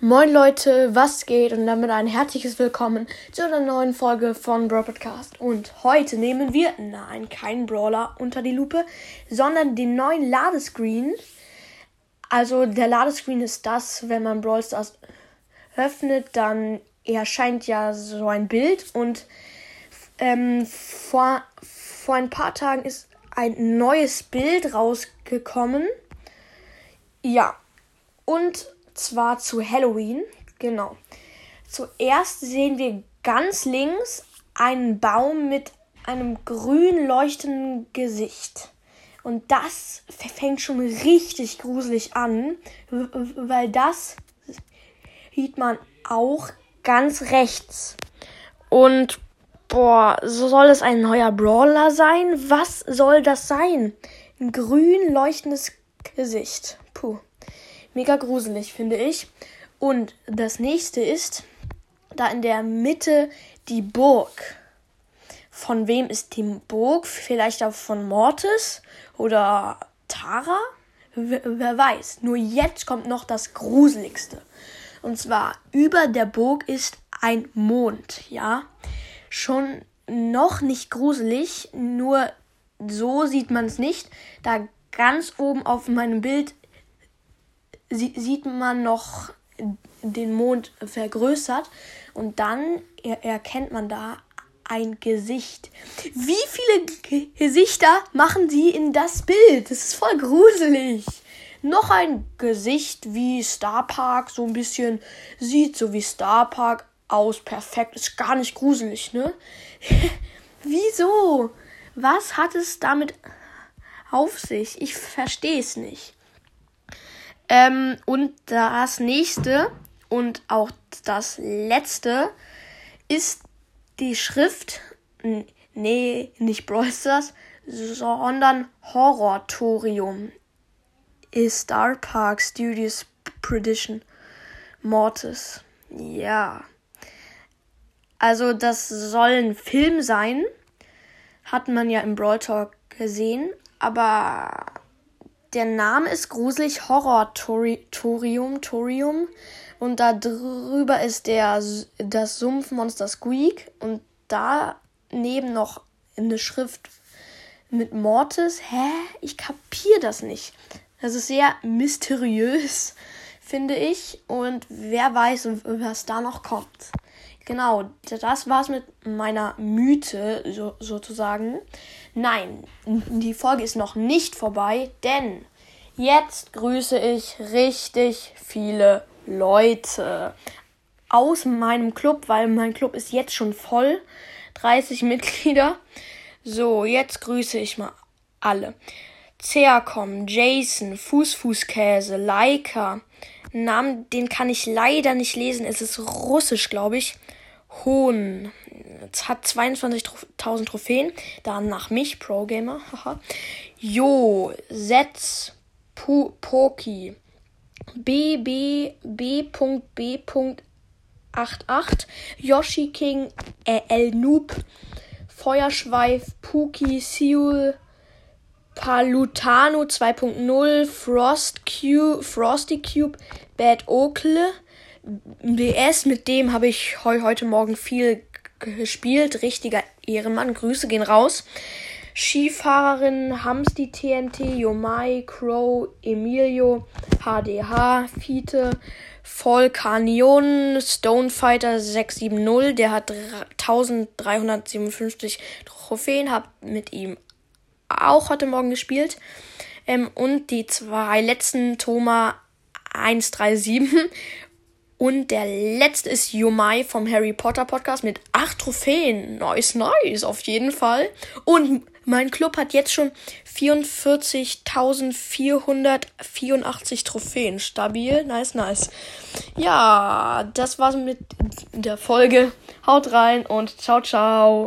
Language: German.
Moin Leute, was geht? Und damit ein herzliches Willkommen zu einer neuen Folge von Brawl Podcast. Und heute nehmen wir, nein, keinen Brawler unter die Lupe, sondern den neuen Ladescreen. Also der Ladescreen ist das, wenn man Brawl Stars öffnet, dann erscheint ja so ein Bild und ähm, vor, vor ein paar Tagen ist ein neues Bild rausgekommen. Ja, und zwar zu Halloween. Genau. Zuerst sehen wir ganz links einen Baum mit einem grün leuchtenden Gesicht. Und das fängt schon richtig gruselig an, weil das sieht man auch ganz rechts. Und boah, so soll es ein neuer Brawler sein? Was soll das sein? Ein grün leuchtendes Gesicht. Puh. Mega gruselig, finde ich. Und das nächste ist da in der Mitte die Burg. Von wem ist die Burg? Vielleicht auch von Mortis oder Tara? W wer weiß. Nur jetzt kommt noch das Gruseligste. Und zwar über der Burg ist ein Mond, ja. Schon noch nicht gruselig, nur so sieht man es nicht. Da ganz oben auf meinem Bild sieht man noch den Mond vergrößert und dann er erkennt man da ein Gesicht. Wie viele Gesichter machen sie in das Bild? Das ist voll gruselig. Noch ein Gesicht wie Star Park, so ein bisschen sieht so wie Star Park aus. Perfekt, ist gar nicht gruselig, ne? Wieso? Was hat es damit auf sich? Ich verstehe es nicht. Ähm, und das nächste und auch das letzte ist die Schrift. Nee, nicht Brawl Stars, sondern Horrortorium. Star Park Studios Prediction Mortis. Ja. Also, das soll ein Film sein. Hat man ja im Brawl Talk gesehen. Aber der Name ist gruselig Horror Torium Torium und da drüber ist der das Sumpfmonster Squeak und daneben noch eine Schrift mit Mortis. Hä? Ich kapier das nicht. Das ist sehr mysteriös, finde ich und wer weiß, was da noch kommt. Genau, das war's mit meiner Mythe so, sozusagen. Nein, die Folge ist noch nicht vorbei, denn jetzt grüße ich richtig viele Leute aus meinem Club, weil mein Club ist jetzt schon voll. 30 Mitglieder. So, jetzt grüße ich mal alle. Ceacom, Jason, Fußfußkäse, Leica. Namen, den kann ich leider nicht lesen. Es ist russisch, glaube ich. Hohn. Hat 22.000 Trophäen. Dann nach mich, Pro Gamer. jo, Setz, Pu Poki. BBB.B.88. Yoshi King, äh, El Noob. Feuerschweif, Puki, Seul, Palutano 2.0, Frost Cube, Frosty Cube, Bad Okle, BS, mit dem habe ich heu heute Morgen viel gespielt. Richtiger Ehrenmann. Grüße gehen raus. Skifahrerin, Hamsti TNT, Yomai, Crow, Emilio, HDH, Fiete, Volcanion, Stonefighter 670, der hat 1357 Trophäen, hab mit ihm auch heute Morgen gespielt. Ähm, und die zwei letzten Thoma 137 und der letzte ist Yomai vom Harry Potter Podcast mit acht Trophäen. Nice, nice, auf jeden Fall. Und mein Club hat jetzt schon 44.484 Trophäen. Stabil, nice, nice. Ja, das war's mit der Folge. Haut rein und ciao, ciao.